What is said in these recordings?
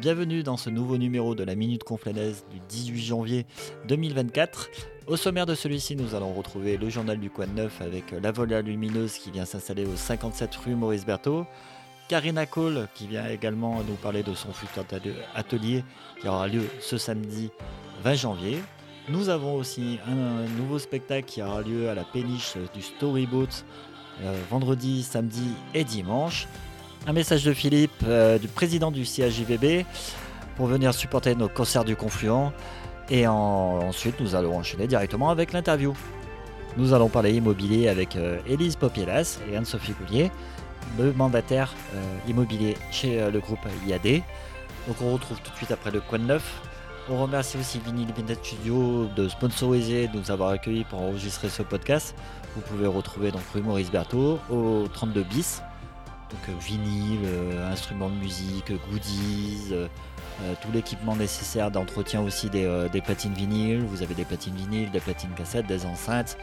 bienvenue dans ce nouveau numéro de la Minute Conflanaise du 18 janvier 2024. Au sommaire de celui-ci, nous allons retrouver le journal du coin neuf avec la volée lumineuse qui vient s'installer au 57 rue Maurice Berthaud. Karina Cole qui vient également nous parler de son futur atelier qui aura lieu ce samedi 20 janvier. Nous avons aussi un nouveau spectacle qui aura lieu à la péniche du Storyboat euh, vendredi, samedi et dimanche. Un message de Philippe, euh, du président du CAJVB, pour venir supporter nos concerts du Confluent. Et ensuite, nous allons enchaîner directement avec l'interview. Nous allons parler immobilier avec euh, Élise Popielas et Anne-Sophie Goulier, le mandataire immobilier chez le groupe IAD. Donc on retrouve tout de suite après le coin neuf on remercie aussi Vinyl Vintage Studio de sponsoriser, de nous avoir accueillis pour enregistrer ce podcast. Vous pouvez retrouver donc rue Maurice Berthaud au 32 bis. Donc euh, vinyle, euh, instruments de musique, goodies, euh, tout l'équipement nécessaire d'entretien aussi des, des, platines vinyles. Vous avez des platines vinyles, des platines cassettes, des enceintes,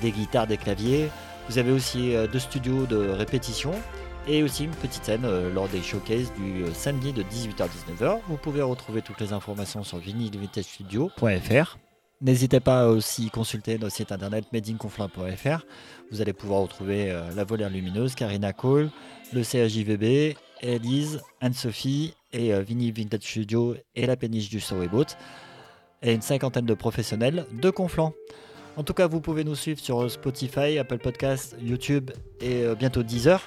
des guitares, des claviers. Vous avez aussi deux studios de répétition et aussi une petite scène lors des showcases du samedi de 18h-19h. Vous pouvez retrouver toutes les informations sur vinylvintagestudio.fr. N'hésitez pas à aussi consulter notre site internet madeinconflin.fr. Vous allez pouvoir retrouver euh, la volière lumineuse, Karina Cole, le CAJVB, Elise, Anne-Sophie et Vinyl Vintage Studio et la péniche du Storyboat et une cinquantaine de professionnels de Conflans. En tout cas, vous pouvez nous suivre sur Spotify, Apple Podcasts, YouTube et bientôt Deezer.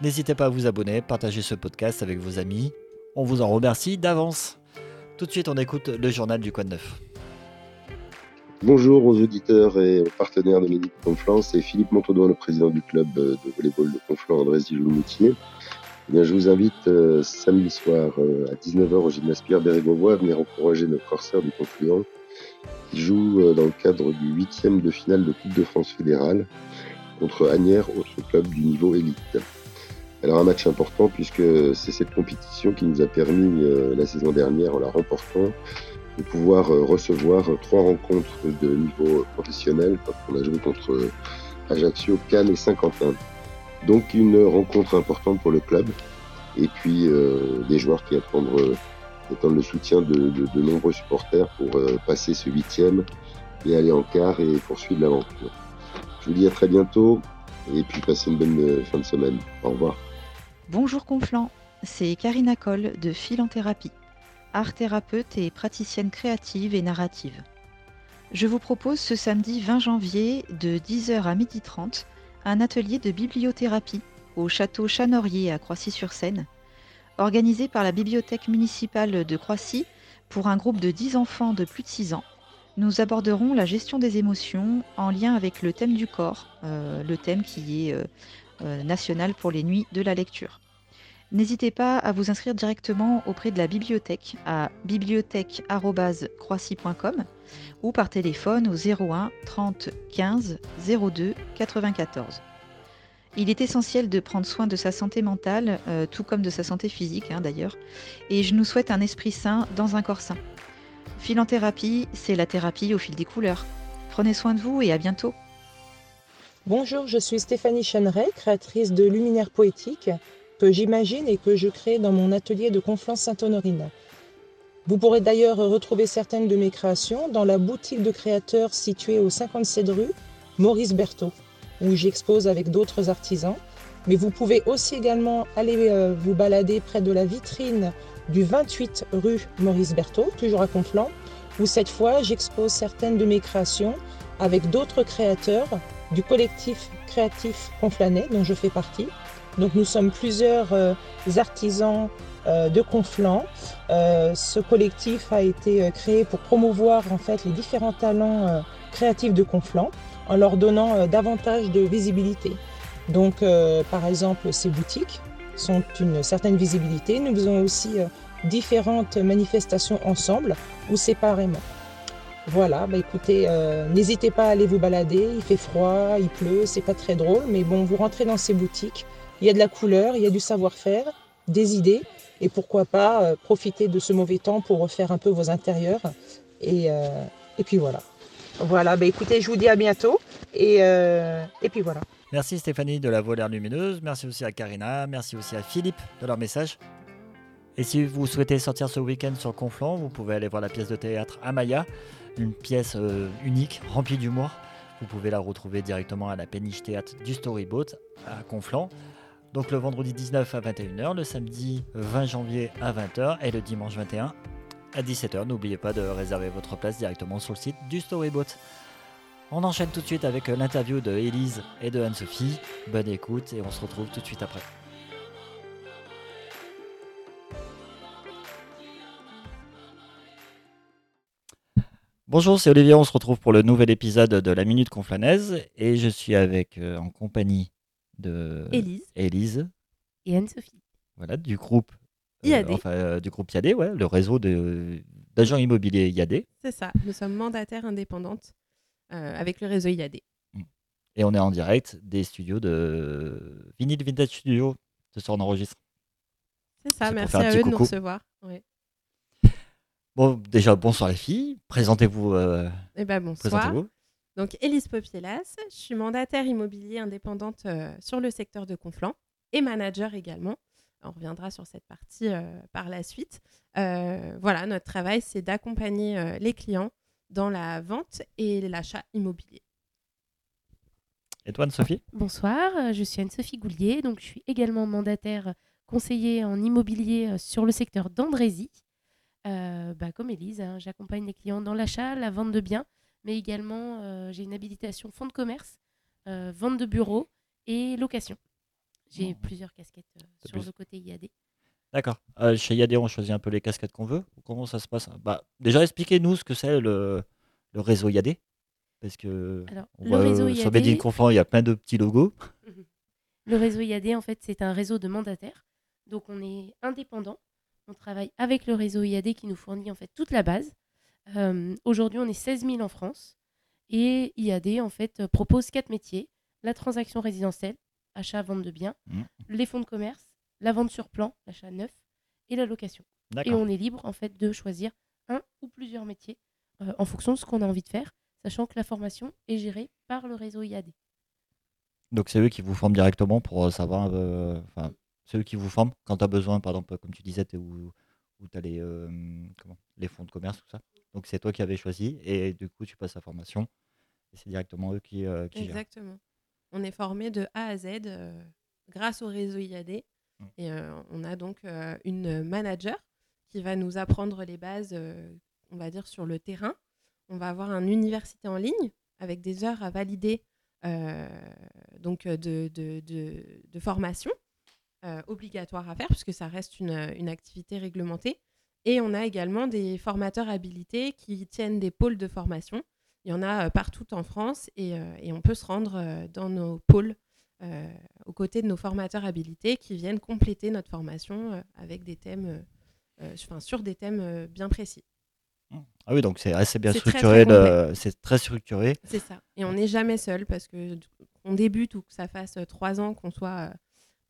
N'hésitez pas à vous abonner, partager ce podcast avec vos amis. On vous en remercie d'avance. Tout de suite, on écoute le journal du Coin Neuf. Bonjour aux auditeurs et aux partenaires de Médic Conflans, c'est Philippe Montaudoin, le président du club de volleyball de Conflans, André Dijon-Moutier. Eh je vous invite euh, samedi soir euh, à 19h au gymnase Pierre à venir encourager nos corsaires du Confluent qui jouent euh, dans le cadre du huitième de finale de Coupe de France fédérale contre Agnières, autre club du niveau élite. Alors un match important puisque c'est cette compétition qui nous a permis euh, la saison dernière en la remportant de pouvoir euh, recevoir trois rencontres de niveau professionnel quand on a joué contre Ajaccio, Cannes et Saint-Quentin. Donc une rencontre importante pour le club et puis euh, des joueurs qui attendent, attendent le soutien de, de, de, nombreux supporters pour passer ce huitième et aller en quart et poursuivre l'aventure. Je vous dis à très bientôt et puis passez une bonne fin de semaine. Au revoir. Bonjour Conflant, c'est Karina Coll de Philanthérapie, art thérapeute et praticienne créative et narrative. Je vous propose ce samedi 20 janvier de 10h à 12h30 un atelier de bibliothérapie au château Chanorier à Croissy-sur-Seine, organisé par la bibliothèque municipale de Croissy pour un groupe de 10 enfants de plus de 6 ans. Nous aborderons la gestion des émotions en lien avec le thème du corps, euh, le thème qui est euh, euh, national pour les nuits de la lecture. N'hésitez pas à vous inscrire directement auprès de la bibliothèque à bibliothèque.croissy.com ou par téléphone au 01 30 15 02 94. Il est essentiel de prendre soin de sa santé mentale, euh, tout comme de sa santé physique hein, d'ailleurs, et je nous souhaite un esprit sain dans un corps sain. Philanthérapie, c'est la thérapie au fil des couleurs. Prenez soin de vous et à bientôt. Bonjour, je suis Stéphanie Chaneret, créatrice de Luminaire Poétique que j'imagine et que je crée dans mon atelier de Conflans-Sainte-Honorine. Vous pourrez d'ailleurs retrouver certaines de mes créations dans la boutique de créateurs située au 57 rue Maurice Berthaud, où j'expose avec d'autres artisans. Mais vous pouvez aussi également aller euh, vous balader près de la vitrine du 28 rue Maurice Berthaud, toujours à Conflans, où cette fois j'expose certaines de mes créations avec d'autres créateurs du collectif créatif Conflanet dont je fais partie. Donc nous sommes plusieurs euh, artisans euh, de Conflans. Euh, ce collectif a été créé pour promouvoir en fait les différents talents créatifs de Conflans en leur donnant davantage de visibilité. Donc par exemple ces boutiques sont une certaine visibilité. Nous faisons aussi différentes manifestations ensemble ou séparément. Voilà, bah écoutez, n'hésitez pas à aller vous balader, il fait froid, il pleut, c'est pas très drôle, mais bon, vous rentrez dans ces boutiques, il y a de la couleur, il y a du savoir-faire, des idées, et pourquoi pas euh, profiter de ce mauvais temps pour refaire un peu vos intérieurs. Et, euh, et puis voilà. Voilà, bah écoutez, je vous dis à bientôt. Et, euh, et puis voilà. Merci Stéphanie de la volaire lumineuse. Merci aussi à Karina. Merci aussi à Philippe de leur message. Et si vous souhaitez sortir ce week-end sur Conflans, vous pouvez aller voir la pièce de théâtre Amaya, une pièce unique, remplie d'humour. Vous pouvez la retrouver directement à la péniche théâtre du Storyboat à Conflans. Donc le vendredi 19 à 21h, le samedi 20 janvier à 20h et le dimanche 21 à 17h. N'oubliez pas de réserver votre place directement sur le site du Storyboat. On enchaîne tout de suite avec l'interview de Élise et de Anne-Sophie. Bonne écoute et on se retrouve tout de suite après. Bonjour, c'est Olivier, on se retrouve pour le nouvel épisode de la Minute Conflanaise et je suis avec euh, en compagnie de Élise Élise, et Anne-Sophie. voilà, du groupe euh, IAD. enfin, euh, du groupe IAD, ouais, le réseau de- d'agents immobiliers IAD. C'est ça, nous sommes mandataires indépendantes euh, avec le réseau IAD. Et on est en direct des studios de Vinyl Vintage Studio. Ce soir, on enregistre. C'est ça, C'est pour merci faire un à petit eux de nous coucou. recevoir. Ouais. Bon, déjà, bonsoir les filles. Présentez-vous. euh, Eh ben, bonsoir. présentez-vous. Donc, Élise Popielas, je suis mandataire immobilier indépendante euh, sur le secteur de Conflans et manager également. On reviendra sur cette partie euh, par la suite. Euh, voilà, notre travail, c'est d'accompagner euh, les clients dans la vente et l'achat immobilier. Et toi, Anne-Sophie Bonsoir, je suis Anne-Sophie Goulier, donc je suis également mandataire conseiller en immobilier sur le secteur d'Andrézy. Euh, bah, comme Élise, hein, j'accompagne les clients dans l'achat, la vente de biens, mais également euh, j'ai une habilitation fonds de commerce, euh, vente de bureaux et location. J'ai Oh. plusieurs casquettes euh, sur plus- le côté IAD. D'accord. Euh, chez IAD, on choisit un peu les casquettes qu'on veut. Comment ça se passe? Bah, Déjà, expliquez-nous ce que c'est le, le réseau IAD. Parce que Alors, on le voit, réseau sur in Conflans, il y a plein de petits logos. Le réseau IAD, en fait, c'est un réseau de mandataires. Donc, on est indépendant. On travaille avec le réseau IAD qui nous fournit en fait toute la base. Euh, Aujourd'hui, on est 16 000 en France. Et IAD, en fait, euh, propose quatre métiers la transaction résidentielle, achat, vente de biens, Mhm. les fonds de commerce, la vente sur plan, l'achat neuf, et la location. Et on est libre, en fait, de choisir un ou plusieurs métiers euh, en fonction de ce qu'on a envie de faire, sachant que la formation est gérée par le réseau IAD. Donc, c'est eux qui vous forment directement pour savoir. euh, c'est eux qui vous forment quand tu as besoin, par exemple, comme tu disais, tu où, tu as les, euh, comment, les fonds de commerce, tout ça? Donc, c'est toi qui avais choisi et du coup, tu passes la formation. Et c'est directement eux qui, euh, qui gèrent. Exactement. On est formé de A à Z euh, grâce au réseau IAD. Mm. Et euh, on a donc une manager qui va nous apprendre les bases, on va dire, sur le terrain. On va avoir une université en ligne avec des heures à valider donc de, de, de- de formation obligatoire à faire puisque ça reste une, une activité réglementée. Et on a également des formateurs habilités qui tiennent des pôles de formation. Il y en a euh, partout en France et, euh, et on peut se rendre euh, dans nos pôles euh, aux côtés de nos formateurs habilités qui viennent compléter notre formation euh, avec des thèmes, euh, enfin, sur des thèmes bien précis. Ah oui, donc c'est assez bien structuré. C'est très structuré. C'est ça. Et on n'est jamais seul parce que qu'on débute ou que ça fasse trois ans qu'on soit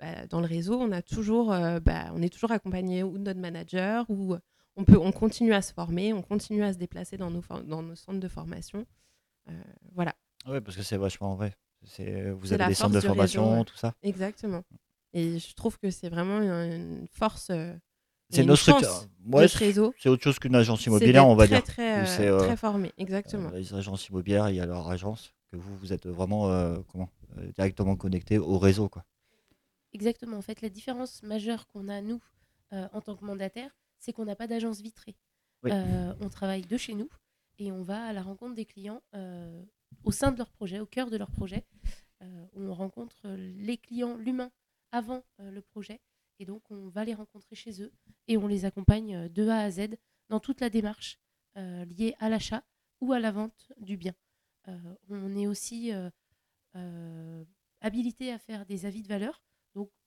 bah, dans le réseau, on a toujours, euh, bah, on est toujours accompagné ou de notre manager ou euh, on peut, on continue à se former, on continue à se déplacer dans nos, dans nos centres de formation. Euh, voilà, Oui, parce que c'est vachement vrai. Vous avez des centres de réseau, formation, ouais. tout ça. exactement. Et je trouve que c'est vraiment une, force. euh, C'est nos structures. Ouais, ce réseau. c'est autre chose qu'une agence immobilière, on va très, dire. Très, euh, très formé, exactement. Euh, les agences immobilières, il y a leur agence, que vous, vous êtes vraiment comment, directement connecté au réseau. Quoi. Exactement. En fait, la différence majeure qu'on a, nous, euh, en tant que mandataire, c'est qu'on n'a pas d'agence vitrée. Oui. Euh, on travaille de chez nous et on va à la rencontre des clients euh, au sein de leur projet, au cœur de leur projet. On rencontre les clients, l'humain, avant le projet. Et donc, on va les rencontrer chez eux et on les accompagne de A à Z dans toute la démarche liée à l'achat ou à la vente du bien. On est aussi habilité à faire des avis de valeur.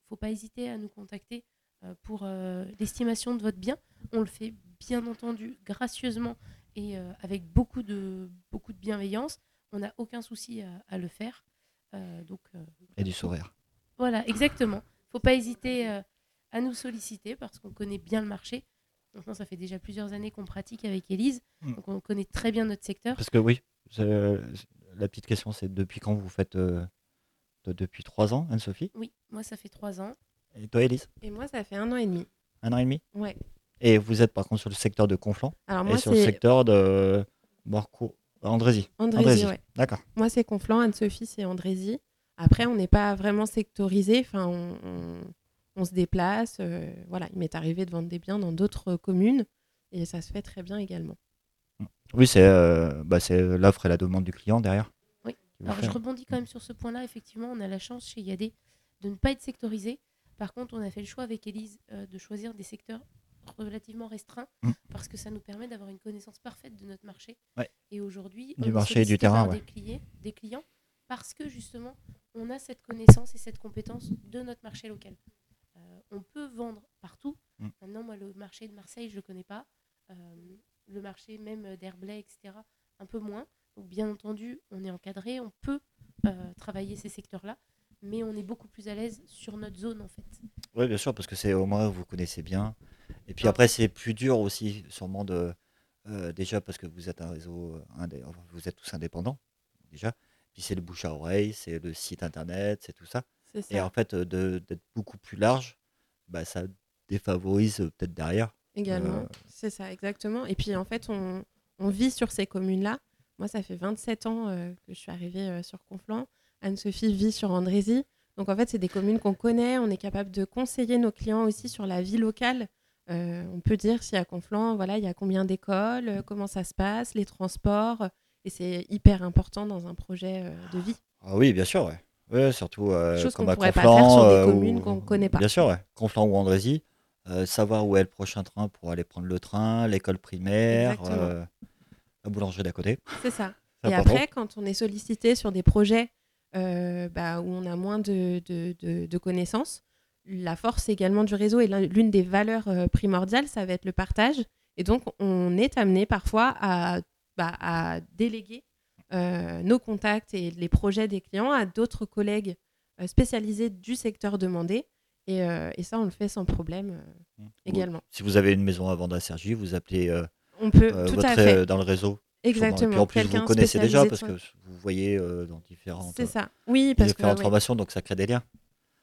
Donc, il ne faut pas hésiter à nous contacter euh, pour euh, l'estimation de votre bien. On le fait bien entendu gracieusement et euh, avec beaucoup de, beaucoup de bienveillance. On n'a aucun souci à, à le faire. Euh, donc, euh, Et du sourire. voilà, exactement. Il ne faut pas hésiter euh, à nous solliciter parce qu'on connaît bien le marché. Maintenant, ça fait déjà plusieurs années qu'on pratique avec Elise, Mm. donc on connaît très bien notre secteur. Parce que oui, la petite question, c'est depuis quand vous faites euh, de- Depuis trois ans, Anne-Sophie? Oui, moi, ça fait trois ans. Et toi, Elise Et moi, ça fait un an et demi. Un an et demi? Ouais. Et vous êtes par contre sur le secteur de Conflans Alors et sur le secteur de Marco Andrézy. Andrézy, ouais. D'accord. Moi, c'est Conflans, Anne-Sophie, c'est Andrézy. Après, on n'est pas vraiment sectorisé. Enfin, on, on- on se déplace. euh, voilà, il m'est arrivé de vendre des biens dans d'autres communes et ça se fait très bien également. Oui, c'est euh, bah, c'est l'offre et la demande du client derrière. Alors je rebondis quand même sur ce point-là. Effectivement, on a la chance chez IAD de ne pas être sectorisé. Par contre, on a fait le choix avec Elise euh, de choisir des secteurs relativement restreints Mm. parce que ça nous permet d'avoir une connaissance parfaite de notre marché. Ouais. Et aujourd'hui, Du on marché et du terrain, par ouais. des, clients, des clients parce que justement, on a cette connaissance et cette compétence de notre marché local. Euh, on peut vendre partout. Mm. Maintenant, moi, le marché de Marseille, je ne le connais pas. Euh, le marché même d'Herblay, etc., un peu moins. Bien entendu, on est encadré, on peut euh, travailler ces secteurs-là, mais on est beaucoup plus à l'aise sur notre zone, en fait. Oui, bien sûr, parce que c'est au moins vous connaissez bien. Et puis Ah. après, c'est plus dur aussi, sûrement de. euh, déjà parce que vous êtes un réseau, euh, indé- vous êtes tous indépendants, déjà. Puis c'est le bouche à oreille, c'est le site internet, c'est tout ça. Et en fait, d'être beaucoup plus large, bah, ça défavorise peut-être derrière. également. euh, C'est ça, exactement. Et puis, en fait, on, on vit sur ces communes-là. Moi, ça fait 27 ans euh, que je suis arrivée euh, sur Conflans. Anne-Sophie vit sur Andrézy. Donc, en fait, c'est des communes qu'on connaît. On est capable de conseiller nos clients aussi sur la vie locale. Euh, on peut dire si à Conflans, voilà, il y a combien d'écoles, comment ça se passe, les transports. Et c'est hyper important dans un projet de vie. Ah oui, bien sûr, ouais. Ouais, surtout Chose comme qu'on à pourrait pas Conflans, faire sur des communes ou- qu'on connaît pas. Bien sûr, ouais. Conflans ou Andrézy, savoir où est le prochain train pour aller prendre le train, l'école primaire, la boulangerie d'à côté. C'est ça. Et après, quand on est sollicité sur des projets euh, bah, où on a moins de, de- de- de connaissances, la force également du réseau et l'un- l'une des valeurs euh, primordiales, ça va être le partage. Et donc, on est amené parfois à, bah, à déléguer euh, nos contacts et les projets des clients à d'autres collègues spécialisés du secteur demandé. Et, et ça, on le fait sans problème Mmh. également. Si vous avez une maison à vendre à Sergi, vous appelez On peut, euh, tout votre, à fait. euh, dans le réseau. Exactement. Et puis en plus, vous connaissez déjà parce que vous voyez euh, dans différentes, C'est ça. Oui, parce que ouais, formations, donc ça crée des liens.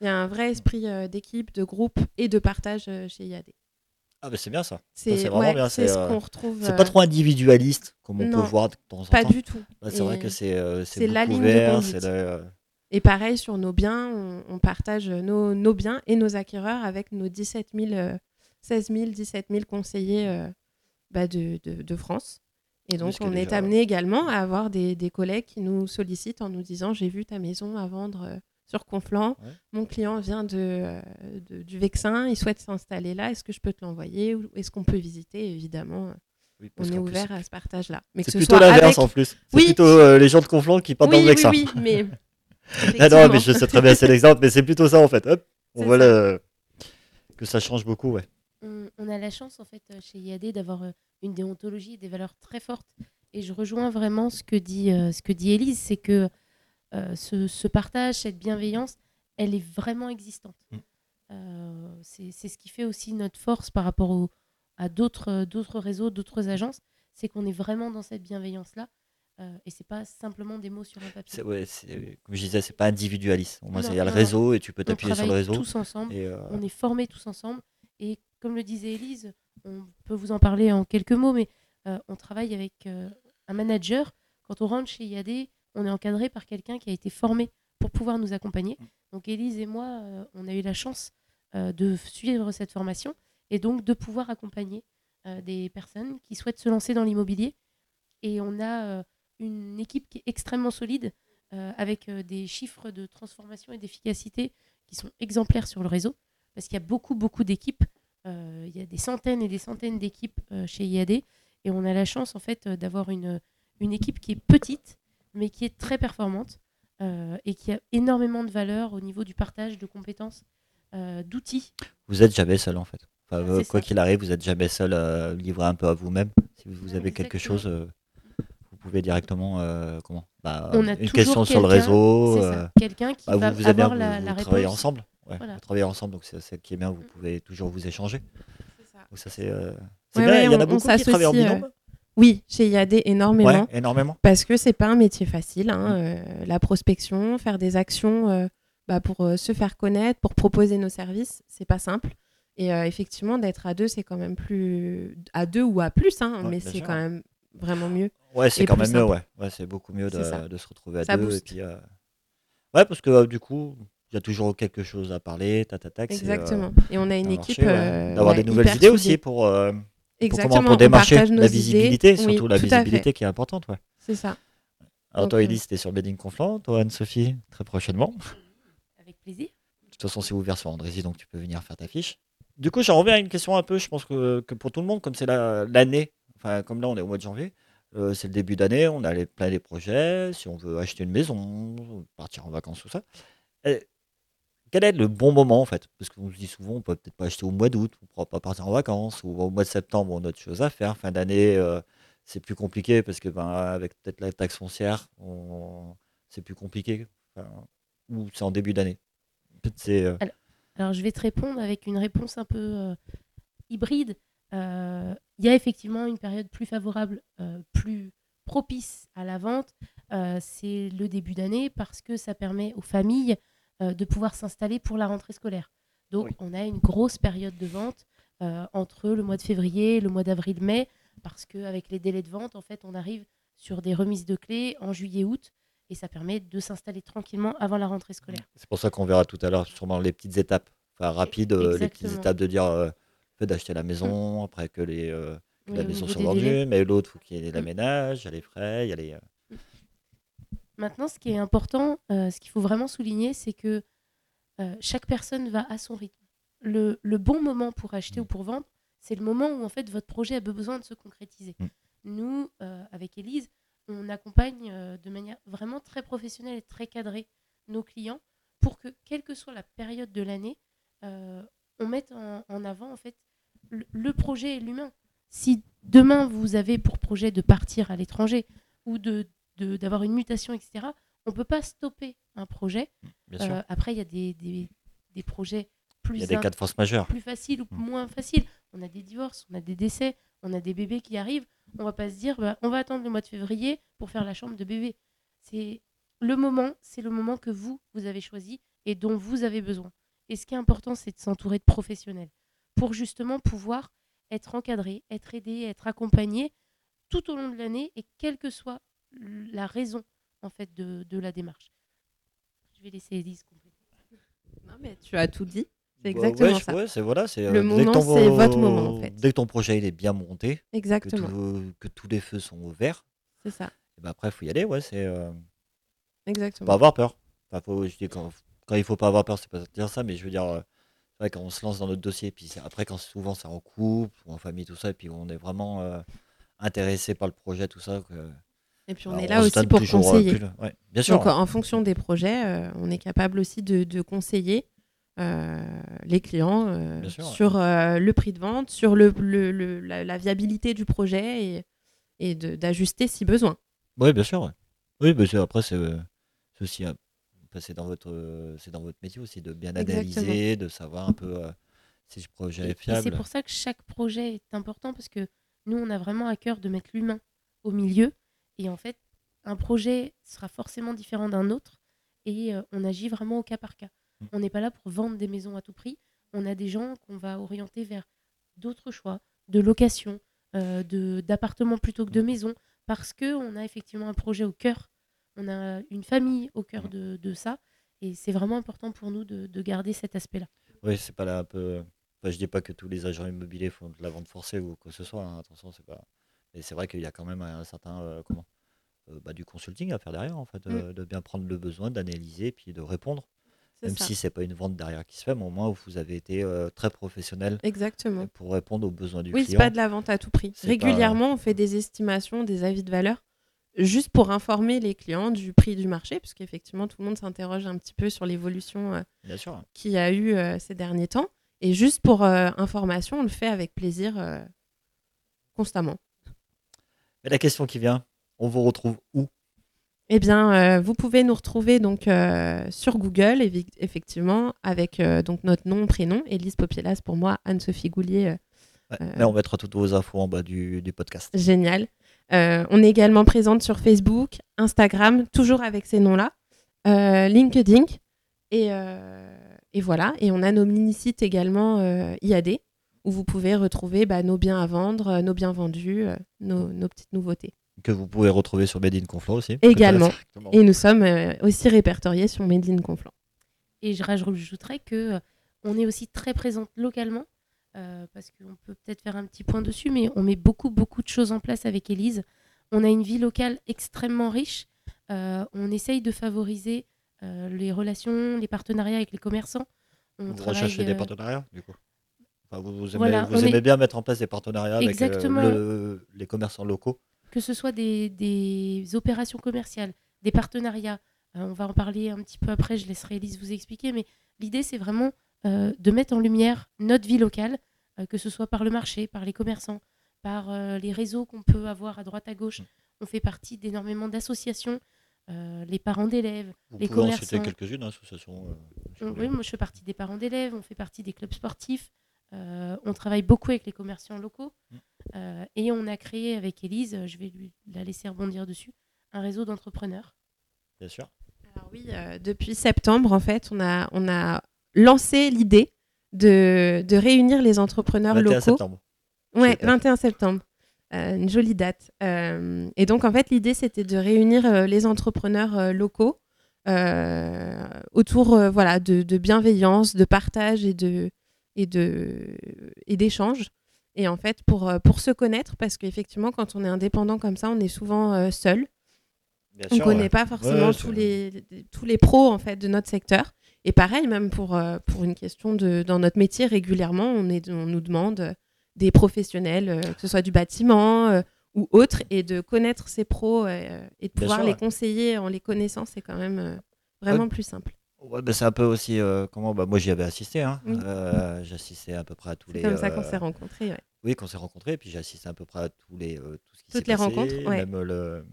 il y a un vrai esprit euh, d'équipe, de groupe et de partage euh, chez IAD. Ah, bah c'est bien ça. C'est vraiment ouais, bien, c'est c'est, ce euh, qu'on retrouve. C'est euh, pas trop individualiste comme on non, peut voir de temps en pas temps. du tout. C'est vrai que c'est euh, c'est la ligne ouvert, le- Et pareil, sur nos biens, on, on partage nos, nos biens et nos acquéreurs avec nos 17 000, euh, 16 000, 17 000 conseillers euh, bah, de, de- de France. Et donc, on est déjà- amené également à avoir des, des collègues qui nous sollicitent en nous disant J'ai vu ta maison à vendre euh, sur Conflans. Ouais. Mon client vient de, euh, de- du Vexin, il souhaite s'installer là. Est-ce que je peux te l'envoyer ou est-ce qu'on peut visiter? Évidemment, euh, oui, on est plus, ouvert à ce partage-là. Mais C'est ce plutôt l'inverse avec... en plus. C'est Oui. plutôt euh, les gens de Conflans qui partent dans Oui, le oui, Vexin. oui, mais. Ah non, mais je sais très bien c'est l'exemple, mais c'est plutôt ça en fait. Hop, on voit le- que ça change beaucoup, ouais. On, on a la chance en fait euh, chez IAD d'avoir euh, une déontologie et des valeurs très fortes. Et je rejoins vraiment ce que dit, euh, ce que dit Élise, c'est que ce, ce partage, cette bienveillance, elle est vraiment existante. Mm. Euh, c'est ce qui fait aussi notre force par rapport au- à d'autres d'autres réseaux, d'autres agences, c'est qu'on est vraiment dans cette bienveillance-là. euh, et c'est pas simplement des mots sur un papier. Ouais, comme je disais, c'est pas individualiste. Au moins, il y a le réseau et tu peux t'appuyer sur le réseau. tous ensemble. Et, euh, on est formés tous ensemble. Et comme le disait Elise, on peut vous en parler en quelques mots, mais euh, on travaille avec euh, un manager. Quand on rentre chez IAD, on est encadré par quelqu'un qui a été formé pour pouvoir nous accompagner. Donc Elise et moi, euh, on a eu la chance de suivre cette formation et donc de pouvoir accompagner des personnes qui souhaitent se lancer dans l'immobilier. Et on a une équipe qui est extrêmement solide avec des chiffres de transformation et d'efficacité qui sont exemplaires sur le réseau parce qu'il y a beaucoup, beaucoup d'équipes. Euh, il y a des centaines et des centaines d'équipes euh, chez IAD et on a la chance en fait euh, d'avoir une, une équipe qui est petite mais qui est très performante et qui a énormément de valeur au niveau du partage de compétences, d'outils. vous êtes jamais seul en fait. Enfin, Ah, quoi qu'il arrive, vous êtes jamais seul à livrer un peu à vous-même. Si vous Ouais, avez quelque chose, pouvez directement. euh, comment Bah, On a Une question sur le réseau. Euh, ça, quelqu'un qui bah, va vous, vous avez bien, avoir la, vous, la vous réponse. travaillez ensemble. Ouais, Voilà. Vous travaillez ensemble, donc c'est c'est qui est bien. Vous Mm. pouvez toujours vous échanger. C'est ça. Donc ça c'est. euh, c'est Ouais, bien. ouais, Il y en a beaucoup qui travaillent en binôme. Oui, chez IAD, énormément. Ouais, énormément. Parce que c'est pas un métier facile. hein, Mm. euh, la prospection, faire des actions euh, bah, pour euh, se faire connaître, pour proposer nos services, c'est pas simple. Et euh, effectivement, d'être à deux, c'est quand même plus. À deux ou à plus, hein, Ouais, mais c'est quand même vraiment mieux. Ouais, c'est quand même mieux, ouais. ouais c'est beaucoup mieux de, se retrouver à Ça deux. Et puis, euh, Ouais, parce que euh, du coup, il y a toujours quelque chose à parler, c'est, euh, Exactement. Et on a une un équipe. ouais. euh, D'avoir ouais, des nouvelles idées aussi pour, euh, pour, comment, Exactement. pour on démarcher la idées. visibilité, Oui, surtout la visibilité qui est importante. Ouais. C'est ça. Alors Donc, toi, euh, Elise, t'es sur Bedding Conflant, toi, Anne-Sophie, très prochainement. Avec plaisir. De toute façon, c'est ouvert sur Andrézy, donc tu peux venir faire ta fiche. Du coup, j'en reviens à une question un peu, je pense que, que pour tout le monde, comme c'est la- l'année, enfin, comme là, on est au mois de janvier, euh, c'est le début d'année, on a les, plein des projets, si on veut acheter une maison, partir en vacances, tout ça. Quel est le bon moment, en fait? Parce qu'on se dit souvent, on peut peut-être pas acheter au mois d'août, on ne pourra pas partir en vacances, ou au mois de septembre, on a autre chose à faire. Fin d'année, euh, c'est plus compliqué, parce que ben, avec peut-être la taxe foncière, on- c'est plus compliqué. Enfin, ou c'est en début d'année. Euh, Alors, je vais te répondre avec une réponse un peu euh, hybride. Euh, Il y a effectivement une période plus favorable, euh, plus propice à la vente. Euh, c'est le début d'année parce que ça permet aux familles euh, de pouvoir s'installer pour la rentrée scolaire. Donc, Oui. on a une grosse période de vente entre le mois de février et le mois d'avril-mai parce qu'avec les délais de vente, en fait, on arrive sur des remises de clés en juillet-août et ça permet de s'installer tranquillement avant la rentrée scolaire. C'est pour ça qu'on verra tout à l'heure sûrement les petites étapes, enfin rapides, les petites étapes de dire fait d'acheter la maison, après que, les, euh, que Oui, la au maison niveau soit des vendue, délais. mais l'autre, faut qu'il y ait Mm. l'aménage, il y a les frais, il y a les... euh, Maintenant, ce qui est important, euh, ce qu'il faut vraiment souligner, c'est que euh, chaque personne va à son rythme. Le, le bon moment pour acheter Mm. ou pour vendre, c'est le moment où en fait votre projet a besoin de se concrétiser. Mm. Nous, euh, avec Elise, on accompagne euh, de manière vraiment très professionnelle et très cadrée nos clients pour que, quelle que soit la période de l'année, euh, on mette en, en avant en fait le, projet et l'humain. Si demain vous avez pour projet de partir à l'étranger ou de d'avoir une mutation, etc., on ne peut pas stopper un projet. Euh, après, il y a des, des, des projets plus, il y a des cas de force majeure. plus faciles ou Mm. moins faciles. On a des divorces, on a des décès, on a des bébés qui arrivent. On va pas se dire, bah, on va attendre le mois de février pour faire la chambre de bébé. C'est le moment, c'est le moment que vous, vous avez choisi et dont vous avez besoin. Et ce qui est important, c'est de s'entourer de professionnels pour justement pouvoir être encadré, être aidé, être accompagné tout au long de l'année et quelle que soit la raison en fait de, de la démarche. Je vais laisser Elise compléter. Non, mais tu as tout dit. C'est Bah ouais, exactement je- ça. ouais, c'est voilà, c'est Le euh, que moment, c'est votre moment, en fait. Dès que ton projet il est bien monté, que, Exactement. tout- que tous les feux sont ouverts, C'est ça. et ben après, faut y aller, ouais, c'est... euh, faut Exactement. pas avoir peur. Enfin, faut, je dis quand, quand il faut pas avoir peur, c'est pas dire ça, mais je veux dire, quand on se lance dans notre dossier, puis c'est- après, quand souvent c'est en couple ou en famille, tout ça, et puis on est vraiment euh, intéressé par le projet, tout ça. Que, Et puis on bah, est là se aussi donne pour toujours, euh, conseiller. plus le- ouais, bien sûr. Donc en fonction des projets, euh, on est capable aussi de, de conseiller euh, les clients euh, Bien sûr, ouais. sur euh, le prix de vente, sur le, le- le- la, la viabilité du projet et, et de- d'ajuster si besoin. Oui, bien sûr. ouais. Oui, mais c'est- après, c'est euh, c'est aussi. euh, c'est dans, votre, c'est dans votre métier aussi de bien Exactement. analyser, de savoir un peu euh, si ce projet Et, est et fiable. c'est pour ça que chaque projet est important parce que nous, on a vraiment à cœur de mettre l'humain au milieu. Et en fait, un projet sera forcément différent d'un autre et on agit vraiment au cas par cas. Mm. On n'est pas là pour vendre des maisons à tout prix. On a des gens qu'on va orienter vers d'autres choix, de location, euh, de- d'appartements plutôt que de maisons, parce qu'on a effectivement un projet au cœur. On a une famille au cœur Mm. de, de ça. Et c'est vraiment important pour nous de, de garder cet aspect-là. Oui, c'est pas là un peu. enfin, je dis pas que tous les agents immobiliers font de la vente forcée ou quoi que ce soit. hein, attention, c'est pas. Mais c'est vrai qu'il y a quand même un certain euh, comment euh, bah, du consulting à faire derrière en fait, euh, de bien prendre le besoin, d'analyser puis de répondre. Même ça. si c'est pas une vente derrière qui se fait, mais au moins où vous avez été euh, très professionnel Exactement. pour répondre aux besoins du Oui, c'est client. pas de la vente à tout prix. Pas- Régulièrement, on fait des estimations, des avis de valeur, juste pour informer les clients du prix du marché, parce qu'effectivement, tout le monde s'interroge un petit peu sur l'évolution euh, qu'il y a eu euh, ces derniers temps. Et juste pour euh, information, on le fait avec plaisir constamment. Mais la question qui vient, on vous retrouve où? Eh bien, euh, vous pouvez nous retrouver donc euh, sur Google, effectivement, avec euh, donc notre nom, prénom, Élise Popielas pour moi, Anne-Sophie Goulier, Ouais, Là, on mettra toutes vos infos en bas du, du podcast. génial. Euh, on est également présente sur Facebook, Instagram, toujours avec ces noms-là, euh, LinkedIn et, euh, Et voilà. Et on a nos mini-sites également euh, IAD, où vous pouvez retrouver bah, nos biens à vendre, nos biens vendus, euh, nos, nos petites nouveautés. Que vous pouvez retrouver sur Made in Conflans aussi. Également. Et nous sommes euh, aussi répertoriés sur Made in Conflans. Et je rajouterais que on est aussi très présente localement, euh, parce qu'on peut peut-être faire un petit point dessus, mais on met beaucoup, beaucoup de choses en place avec Élise. On a une vie locale extrêmement riche. Euh, on essaye de favoriser euh, les relations, les partenariats avec les commerçants. On Vous travaille, recherchez des partenariats, du coup Enfin, vous, vous aimez, Voilà, vous on aimez est- bien mettre en place des partenariats avec le- les commerçants locaux. que ce soit des, des opérations commerciales, des partenariats. On va en parler un petit peu après, je laisserai Elise vous expliquer, mais l'idée c'est vraiment de mettre en lumière notre vie locale, euh, que ce soit par le marché, par les commerçants, par euh, les réseaux qu'on peut avoir à droite à gauche. Mm. On fait partie d'énormément d'associations, euh, les parents d'élèves. Vous Les pouvez en citer commerçants. quelques-unes, hein, associations. euh, si vous oui, moi je fais partie des parents d'élèves, on fait partie des clubs sportifs, euh, on travaille beaucoup avec les commerçants locaux Mm. euh, et on a créé avec Elise, je vais lui, la laisser rebondir dessus, un réseau d'entrepreneurs. Bien sûr. Alors oui, euh, depuis septembre, en fait, on a, on a lancé l'idée de, de réunir les entrepreneurs 21 locaux. septembre. Ouais, Super. 21 septembre. Euh, une jolie date. Euh, et donc, en fait, l'idée, c'était de réunir euh, les entrepreneurs locaux autour voilà, de, de bienveillance, de partage et de et de et d'échange. Et en fait, pour, pour se connaître, parce qu'effectivement, quand on est indépendant comme ça, on est souvent seul. Bien On ne connaît ouais. pas forcément Ouais, tous, les, tous les pros en fait, de notre secteur. Et pareil, même pour, euh, pour une question de. Dans notre métier, régulièrement, on, est, on nous demande euh, des professionnels, euh, que ce soit du bâtiment ou autre, et de connaître ces pros et de pouvoir sûr, les ouais. conseiller en les connaissant, c'est quand même vraiment Ouais. plus simple. Ouais, bah, c'est un peu aussi euh, comment bah, moi j'y avais assisté hein. Oui. Euh, j'assistais à peu près à tous C'est les comme ça qu'on s'est rencontrés. ouais. oui qu'on s'est rencontrés puis j'ai assisté à peu près à tous les euh, tout ce qui Toutes les passé, rencontres, ouais. même le,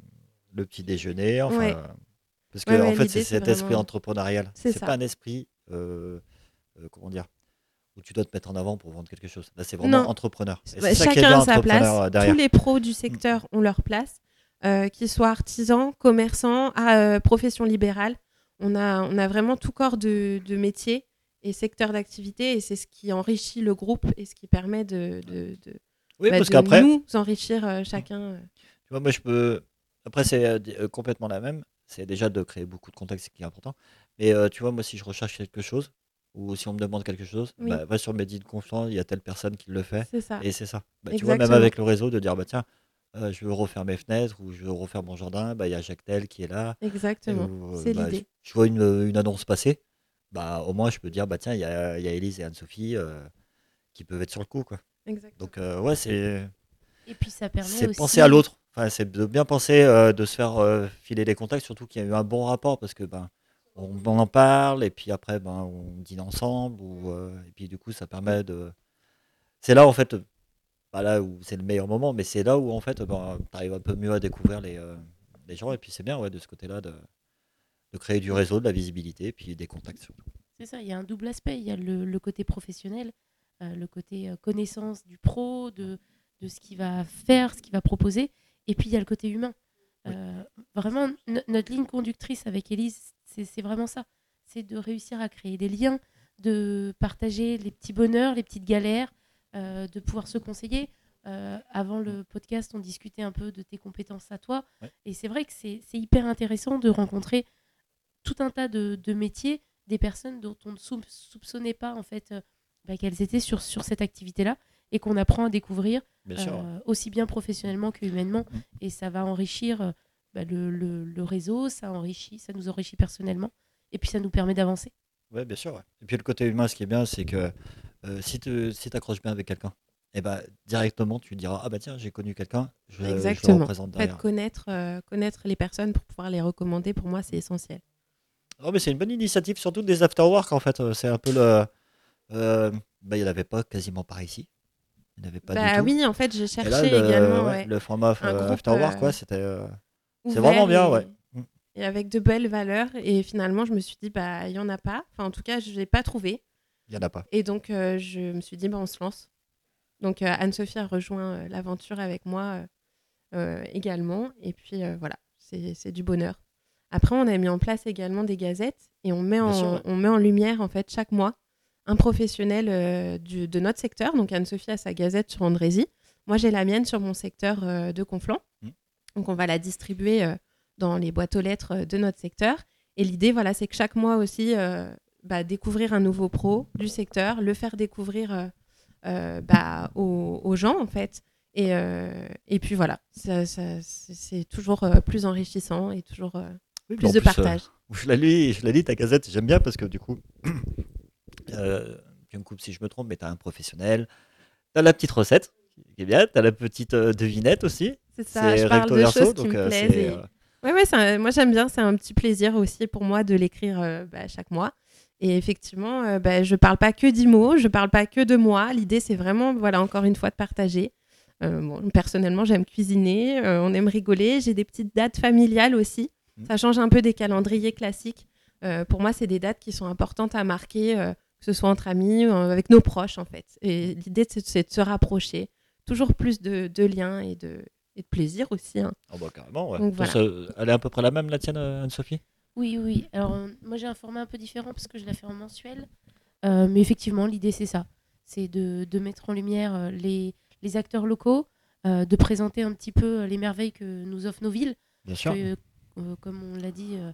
le petit déjeuner enfin parce que Ouais, en ouais, fait c'est cet esprit entrepreneurial C'est pas un esprit euh, euh, comment dire où tu dois te mettre en avant pour vendre quelque chose là c'est vraiment Non. entrepreneur Et Bah, chacun a sa place. euh, derrière Tous les pros du secteur ont leur place, euh, qu'ils soient artisans, commerçants, à, euh, profession libérale. On a, on a vraiment tout corps de, de métier et secteur d'activité, et c'est ce qui enrichit le groupe et ce qui permet de, de, de- oui bah, parce de nous enrichir euh, chacun. Tu vois, moi, je peux. Après, c'est complètement la même. C'est déjà de créer beaucoup de contacts, ce qui est important. Mais euh, tu vois, moi, si je recherche quelque chose, ou si on me demande quelque chose, Oui. bah, va sur Made in Conflans, il y a telle personne qui le fait. C'est ça. Et c'est ça. Bah, tu vois, même avec le réseau, de dire, bah tiens, euh, je veux refaire mes fenêtres ou je veux refaire mon jardin, bah, il y a Jacques Tel qui est là. Exactement. Euh, C'est bah, l'idée. Je, je vois une, une annonce passer, bah, au moins, je peux dire, bah tiens, il y a, y a Élise et Anne-Sophie euh, qui peuvent être sur le coup. Quoi. Exactement. Donc, ouais, c'est. Et puis ça permet C'est penser à l'autre. C'est de bien penser euh, de se faire euh, filer les contacts, surtout qu'il y a eu un bon rapport parce que ben on, en parle et puis après ben on dîne ensemble ou euh, et puis du coup ça permet de. C'est là en fait, pas là où c'est le meilleur moment, mais c'est là où en fait ben, tu arrives un peu mieux à découvrir les, les gens et puis c'est bien ouais de ce côté-là de, de créer du réseau, de la visibilité et puis des contacts surtout. C'est ça, il y a un double aspect. Il y a le, côté professionnel, le côté connaissance du pro, de, de ce qu'il va faire, ce qu'il va proposer. Et puis il y a le côté humain. Oui. Euh, vraiment, no- notre ligne conductrice avec Elise, c'est vraiment ça. C'est de réussir à créer des liens, de partager les petits bonheurs, les petites galères, euh, de pouvoir se conseiller. Euh, avant le podcast, on discutait un peu de tes compétences à toi. Ouais. Et c'est vrai que c'est hyper intéressant de rencontrer tout un tas de, de métiers, des personnes dont on ne sou- soupçonnait pas en fait bah, qu'elles étaient sur, sur cette activité-là et qu'on apprend à découvrir Bien euh, aussi bien professionnellement que humainement. Mm. Et ça va enrichir euh, bah, le, le- le réseau, ça enrichit, ça nous enrichit personnellement et puis ça nous permet d'avancer. Ouais, bien sûr. ouais. Et puis le côté humain, ce qui est bien, c'est que euh, si tu si accroches bien avec quelqu'un, et ben directement tu diras ah bah tiens j'ai connu quelqu'un, je, je le Exactement. représente derrière. connaître, euh, connaître les personnes pour pouvoir les recommander, pour moi, c'est essentiel. Oh, mais c'est une bonne initiative, surtout des afterwork en fait. C'est un peu le. euh, bah, il n'y en avait pas quasiment par ici. Il n'y en avait pas bah du tout. oui, en fait, j'ai cherché là, le, également. ouais, ouais. le format euh, groupe, afterwork, euh, quoi, c'était. euh, C'est vraiment bien, et- ouais. Mm. Et avec de belles valeurs. Et finalement, je me suis dit, bah, il n'y en a pas. Enfin, en tout cas, je ne l'ai pas trouvé. Il n'y en a pas. Et donc, euh, je me suis dit, bah, on se lance. Donc, euh, Anne-Sophie a rejoint euh, l'aventure avec moi également. Et puis, voilà, c'est c'est du bonheur. Après, on a mis en place également des gazettes et on met, Bien en, sûr, on met en lumière en fait chaque mois un professionnel euh, du- de notre secteur. Donc Anne-Sophie a sa gazette sur Andrézy. Moi, j'ai la mienne sur mon secteur euh, de Conflans. Mm. Donc on va la distribuer euh, dans les boîtes aux lettres de notre secteur. Et l'idée, voilà, c'est que chaque mois aussi, bah, découvrir un nouveau pro du secteur, le faire découvrir bah, aux, aux gens en fait. Et, et puis voilà, ça- ça- c'est toujours plus enrichissant et toujours Oui, plus en de partage. je la lis, je la lis ta gazette, j'aime bien parce que du coup, euh, coupes si je me trompe, mais tu as un professionnel, tu as la petite recette qui est bien, tu as la petite euh, devinette aussi. C'est ça, je parle de verso, choses qui donc me euh, plaisent. et- euh, Ouais, ouais, un- moi j'aime bien, c'est un petit plaisir aussi pour moi de l'écrire bah, chaque mois. Et effectivement, bah, je parle pas que d'IMO, je parle pas que de moi. L'idée, c'est vraiment, voilà, encore une fois, de partager. Euh, bon, personnellement, j'aime cuisiner, euh, on aime rigoler. J'ai des petites dates familiales aussi. Mhm. Ça change un peu des calendriers classiques. Euh, pour moi, c'est des dates qui sont importantes à marquer, que ce soit entre amis ou euh, avec nos proches, en fait. Et l'idée, c'est de se rapprocher. Toujours plus de, de liens et de, et de plaisir aussi. hein. oh bah, carrément, ouais. Donc, Toi, voilà. ça- elle est à peu près la même, la tienne, euh, Anne-Sophie? Oui, oui. Alors, euh, moi, j'ai un format un peu différent parce que je la fais en mensuel. Euh, mais effectivement, l'idée, c'est ça. C'est de, de mettre en lumière les, les acteurs locaux, euh, de présenter un petit peu les merveilles que nous offrent nos villes. Bien sûr. que, euh, comme on l'a dit, euh,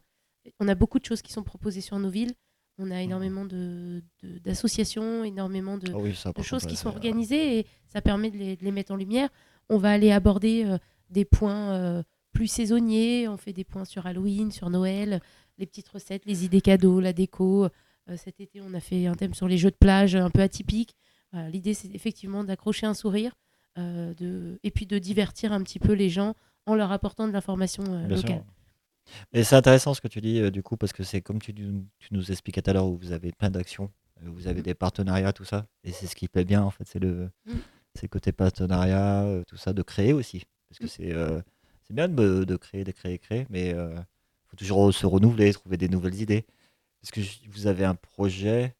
on a beaucoup de choses qui sont proposées sur nos villes. On a énormément de- de- d'associations, énormément de, Ah oui, de choses qui sont euh, organisées et ça permet de les, mettre en lumière. On va aller aborder euh, des points euh, plus saisonniers. On fait des points sur Halloween, sur Noël, les petites recettes, les idées cadeaux, la déco. Euh, cet été, on a fait un thème sur les jeux de plage un peu atypiques. Voilà, L'idée, c'est effectivement d'accrocher un sourire de... et puis de divertir un petit peu les gens en leur apportant de l'information locale. sûr. Et c'est intéressant ce que tu dis, euh, du coup, parce que c'est comme tu, nous- tu nous expliquais tout à l'heure, où vous avez plein d'actions, euh, vous avez Mm. des partenariats, tout ça. Et c'est ce qui plaît bien, en fait, c'est le, Mm. c'est le côté partenariat, euh, tout ça, de créer aussi. Parce que Mm. c'est euh, c'est bien de, de créer, de créer, créer, mais il faut toujours se renouveler, trouver des nouvelles idées. Est-ce que j- vous avez un projet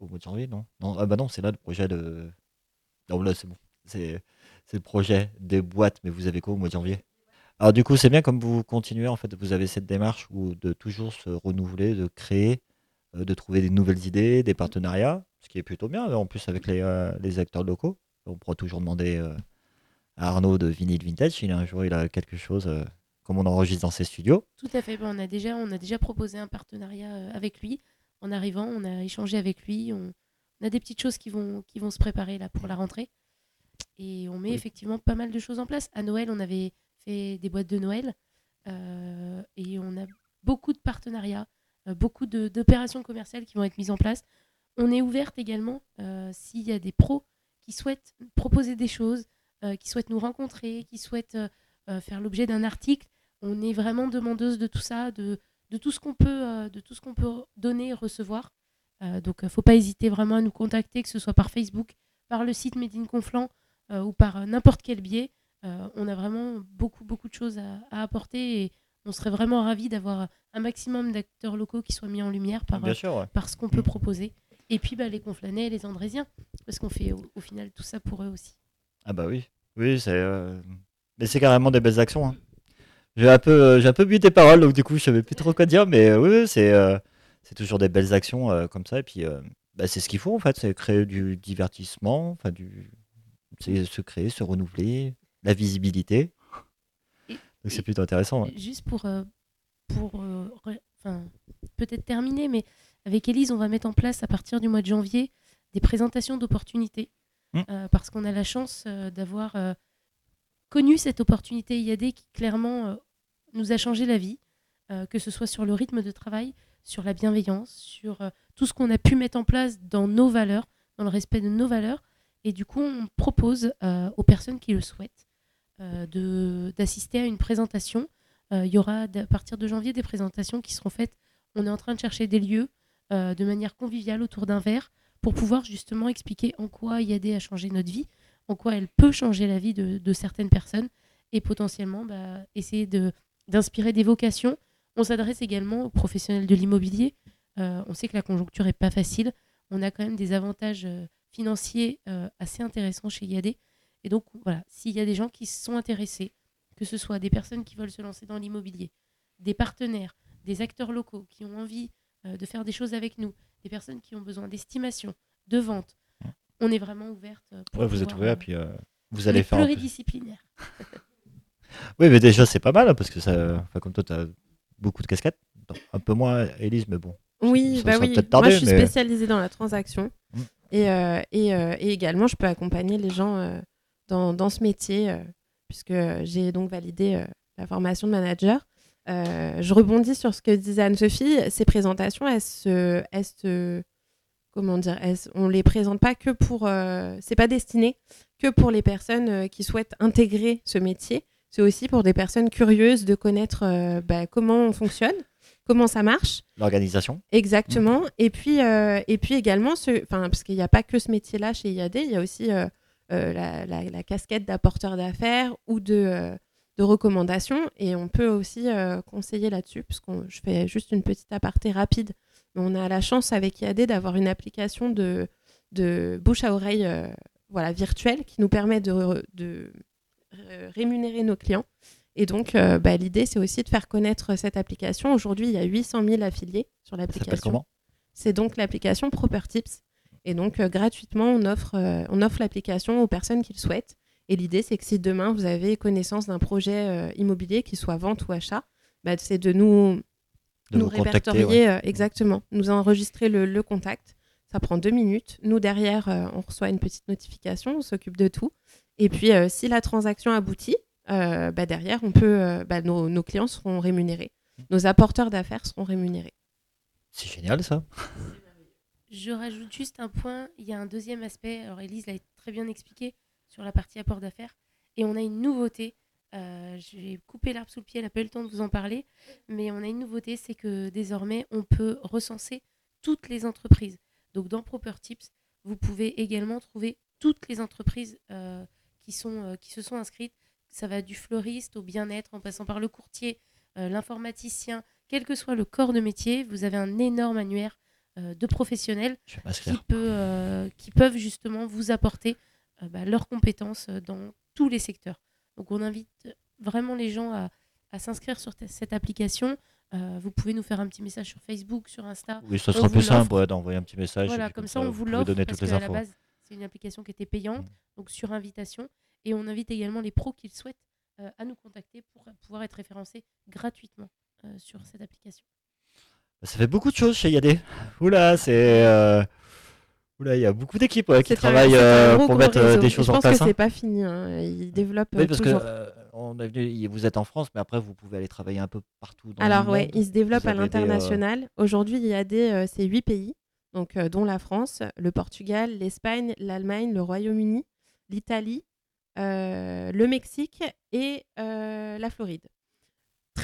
au mois de janvier, non? Non, ah bah non, c'est là le projet de. Non, là, c'est bon. C'est c'est le projet des boîtes, mais vous avez quoi au mois de janvier? Alors du coup, c'est bien comme vous continuez, en fait, vous avez cette démarche où de toujours se renouveler, de créer, euh, de trouver des nouvelles idées, des partenariats, ce qui est plutôt bien, en plus avec les, euh, les acteurs locaux. On pourra toujours demander euh, à Arnaud de Vinyl Vintage, si un jour il a quelque chose, comme on enregistre dans ses studios. Tout à fait. Ben, on, a déjà, on a déjà proposé un partenariat avec lui. En arrivant, on a échangé avec lui. On, on a des petites choses qui vont, qui vont se préparer là pour la rentrée. Et on met Oui. effectivement pas mal de choses en place. À Noël, on avait des boîtes de Noël. euh, et on a beaucoup de partenariats, euh, beaucoup d'opérations commerciales qui vont être mises en place. On est ouverte également euh, s'il y a des pros qui souhaitent proposer des choses, qui souhaitent nous rencontrer, qui souhaitent faire l'objet d'un article. On est vraiment demandeuse de tout ça, de, de tout ce qu'on peut, de tout ce qu'on peut donner et recevoir. Euh, donc, faut pas hésiter vraiment à nous contacter, que ce soit par Facebook, par le site Made in Conflans ou par n'importe quel biais. Euh, on a vraiment beaucoup, beaucoup de choses à, à apporter et on serait vraiment ravis d'avoir un maximum d'acteurs locaux qui soient mis en lumière par, Bien sûr, ouais. par ce qu'on peut proposer. Et puis bah, les Conflanais et les Andrésiens, parce qu'on fait au, au final tout ça pour eux aussi. Ah bah oui, oui, c'est... euh, Mais c'est carrément des belles actions. hein. J'ai un peu, euh, j'ai un peu bu tes paroles, donc du coup, je savais plus trop quoi dire, mais euh, oui, c'est, euh, c'est toujours des belles actions euh, comme ça, et puis euh, bah, c'est ce qu'il faut en fait, c'est créer du divertissement, enfin du, c'est se créer, se renouveler, la visibilité. Et- Donc c'est plutôt intéressant. ouais. Juste pour, euh, pour euh, enfin, peut-être terminer, mais avec Elise, on va mettre en place à partir du mois de janvier des présentations d'opportunités. Mm. Euh, parce qu'on a la chance d'avoir connu cette opportunité IAD qui clairement nous a changé la vie, que ce soit sur le rythme de travail, sur la bienveillance, sur tout ce qu'on a pu mettre en place dans nos valeurs, dans le respect de nos valeurs. Et du coup, on propose euh, aux personnes qui le souhaitent d'assister à une présentation. Euh, Il y aura à partir de janvier des présentations qui seront faites. On est en train de chercher des lieux euh, de manière conviviale autour d'un verre pour pouvoir justement expliquer en quoi IAD a changé notre vie, en quoi elle peut changer la vie de, certaines personnes et potentiellement bah, essayer d'inspirer des vocations. On s'adresse également aux professionnels de l'immobilier. Euh, on sait que la conjoncture n'est pas facile. On a quand même des avantages euh, financiers euh, assez intéressants chez IAD. Et donc, voilà, s'il y a des gens qui sont intéressés, que ce soit des personnes qui veulent se lancer dans l'immobilier, des partenaires, des acteurs locaux qui ont envie euh, de faire des choses avec nous, des personnes qui ont besoin d'estimation, de vente, on est vraiment ouverte. pour Ouais, vous êtes ouvert, euh, puis euh, vous allez faire. pluridisciplinaire. Oui, mais déjà, c'est pas mal, hein, parce que ça. Enfin, comme toi, tu as beaucoup de casquettes. Un peu moins, Élise, mais bon. Oui, bah oui. Moi, je suis mais- spécialisée dans la transaction. Mm. Et, euh, et, euh, et également, je peux accompagner les gens euh, dans, dans ce métier, euh, puisque j'ai donc validé euh, la formation de manager. Euh, je rebondis sur ce que disait Anne-Sophie. Ces présentations, elles se, elles se- comment dire, elles- on les présente pas que pour, euh, c'est pas destiné que pour les personnes euh, qui souhaitent intégrer ce métier. C'est aussi pour des personnes curieuses de connaître euh, bah, comment on fonctionne, comment ça marche. L'organisation. Exactement. Et puis, et puis également, ce, parce qu'il n'y a pas que ce métier-là chez IAD, il y a aussi la, la- la casquette d'apporteur d'affaires ou de, euh, de recommandations. Et on peut aussi euh, conseiller là-dessus, puisque je fais juste une petite aparté rapide. On a la chance avec IAD d'avoir une application de, de bouche à oreille euh, voilà, virtuelle qui nous permet de, re- de euh, rémunérer nos clients. Et donc, euh, bah, l'idée, c'est aussi de faire connaître cette application. Aujourd'hui, il y a 800 000 affiliés sur l'application. C'est donc l'application Proper Tips. Et donc, euh, gratuitement, on offre, euh, on offre l'application aux personnes qui le souhaitent. Et l'idée, c'est que si demain, vous avez connaissance d'un projet euh, immobilier, qu'il soit vente ou achat, bah, c'est de nous, De nous vous contacter. ouais. répertorier, exactement, nous enregistrer le, le contact. Ça prend deux minutes. Nous, derrière, euh, on reçoit une petite notification, on s'occupe de tout. Et puis, euh, si la transaction aboutit, euh, bah, derrière, on peut, bah, nos, nos clients seront rémunérés. Nos apporteurs d'affaires seront rémunérés. C'est génial, ça. Je rajoute juste un point. Il y a un deuxième aspect. Alors, Elise l'a très bien expliqué sur la partie apport d'affaires. Et on a une nouveauté. Euh, J'ai coupé l'arbre sous le pied, elle n'a pas eu le temps de vous en parler. Mais on a une nouveauté c'est que désormais, on peut recenser toutes les entreprises. Donc, dans Proper Tips, vous pouvez également trouver toutes les entreprises euh, qui, euh, qui se sont inscrites. Ça va du fleuriste au bien-être, en passant par le courtier, l'informaticien, quel que soit le corps de métier, vous avez un énorme annuaire de professionnels qui, peut, euh, qui peuvent justement vous apporter euh, bah, leurs compétences euh, dans tous les secteurs. Donc on invite vraiment les gens à, à s'inscrire sur cette application. Euh, vous pouvez nous faire un petit message sur Facebook, sur Insta. Oui, ce sera vous plus simple ouais, d'envoyer un petit message. Voilà, comme ça on vous pouvez l'offre parce toutes les qu'à la base c'est une application qui était payante, Mm. donc sur invitation. Et on invite également les pros qui le souhaitent euh, à nous contacter pour pouvoir être référencés gratuitement euh, sur cette application. Ça fait beaucoup de choses chez Yadé. Oula, c'est. euh, Oula, il y a beaucoup d'équipes ouais, qui travaillent euh, pour mettre euh, réseau. des choses je en pense place. que hein. c'est pas fini. hein. Ils développent Oui, parce toujours. que euh, on est venu- vous êtes en France, mais après vous pouvez aller travailler un peu partout dans Alors monde. ils se développent à euh, l'international. Aujourd'hui, il y a des c'est huit pays, donc dont la France, le Portugal, l'Espagne, l'Allemagne, le Royaume-Uni, l'Italie, le Mexique et la Floride.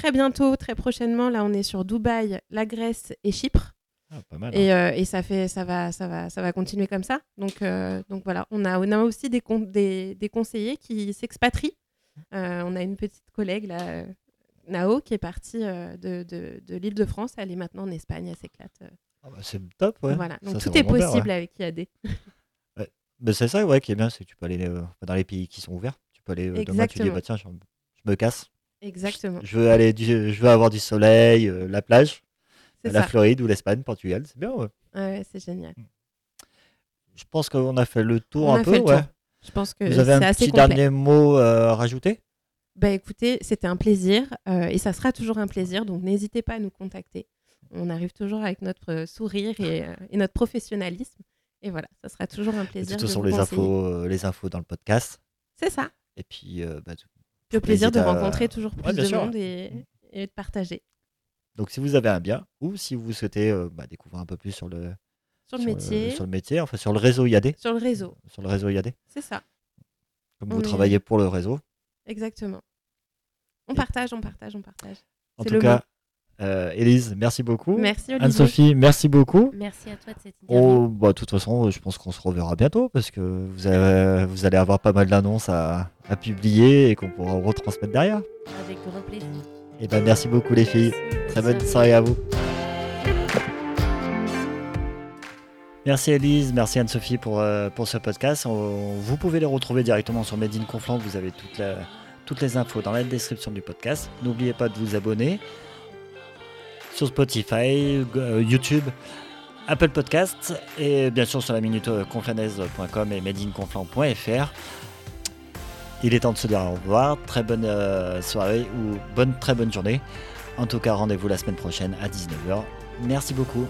Très bientôt, très prochainement, là on est sur Dubaï, la Grèce et Chypre. Ah, pas mal. hein. Et, euh, et ça fait, ça va, ça va, ça va continuer comme ça. Donc, euh, donc voilà, on a, on a aussi des, con- des, des conseillers qui s'expatrient. Euh, on a une petite collègue là, Nao, qui est partie de, de, de l'Île-de-France. Elle est maintenant en Espagne, elle s'éclate. Ah bah, c'est top, ouais. Voilà, donc Ça, tout est possible ouais. avec IAD. Mais c'est ça, ouais, qui est bien, c'est que tu peux aller dans les pays qui sont ouverts. Tu peux aller demain, tu dis bah tiens, je, je me casse. Exactement, Je veux aller, du- je veux avoir du soleil, euh, la plage, la ça. Floride ou l'Espagne, Portugal, c'est bien. Ouais. Ouais, c'est génial. Je pense qu'on a fait le tour On un a peu. fait le ouais. tour. Je pense que Vous avez c'est un assez petit complet. dernier mot euh, à rajouter? Bah écoutez, c'était un plaisir euh, et ça sera toujours un plaisir, donc n'hésitez pas à nous contacter. On arrive toujours avec notre euh, sourire et, et notre professionnalisme. Et voilà, ça sera toujours un De plaisir. toute façon, de les vous conseiller. infos, les infos dans le podcast. C'est ça. Et puis, bah, tout- Le plaisir de à- rencontrer toujours plus Ouais, de sûr. monde et, et de partager donc si vous avez un bien ou si vous souhaitez euh, bah, découvrir un peu plus sur le, sur le sur métier, sur le métier, enfin sur le réseau IAD, sur le réseau. sur le réseau IAD, C'est ça, comme On vous est- travaillez pour le réseau. exactement. On Et- partage, on partage, on partage. En tout le cas, euh, Élise, merci beaucoup. Merci Olivier. Anne-Sophie, merci beaucoup. Merci à toi de cette interview. Oh, bah, de toute façon, je pense qu'on se reverra bientôt parce que vous, avez- vous allez avoir pas mal d'annonces à, à publier et qu'on pourra retransmettre derrière. Avec grand plaisir. Et ben merci beaucoup les filles. Merci. Très bonne soirée à vous. Merci Elise, merci Anne-Sophie pour, euh, pour ce podcast. On- vous pouvez les retrouver directement sur Made in Conflant. Vous avez toute la- toutes les infos dans la description du podcast. N'oubliez pas de vous abonner. Sur Spotify, YouTube, Apple Podcasts et bien sûr sur la minute conflanaise.com et madeinconflant.fr. Il est temps de se dire au revoir. Très bonne soirée ou bonne très bonne journée. En tout cas, rendez-vous la semaine prochaine à 19h. Merci beaucoup.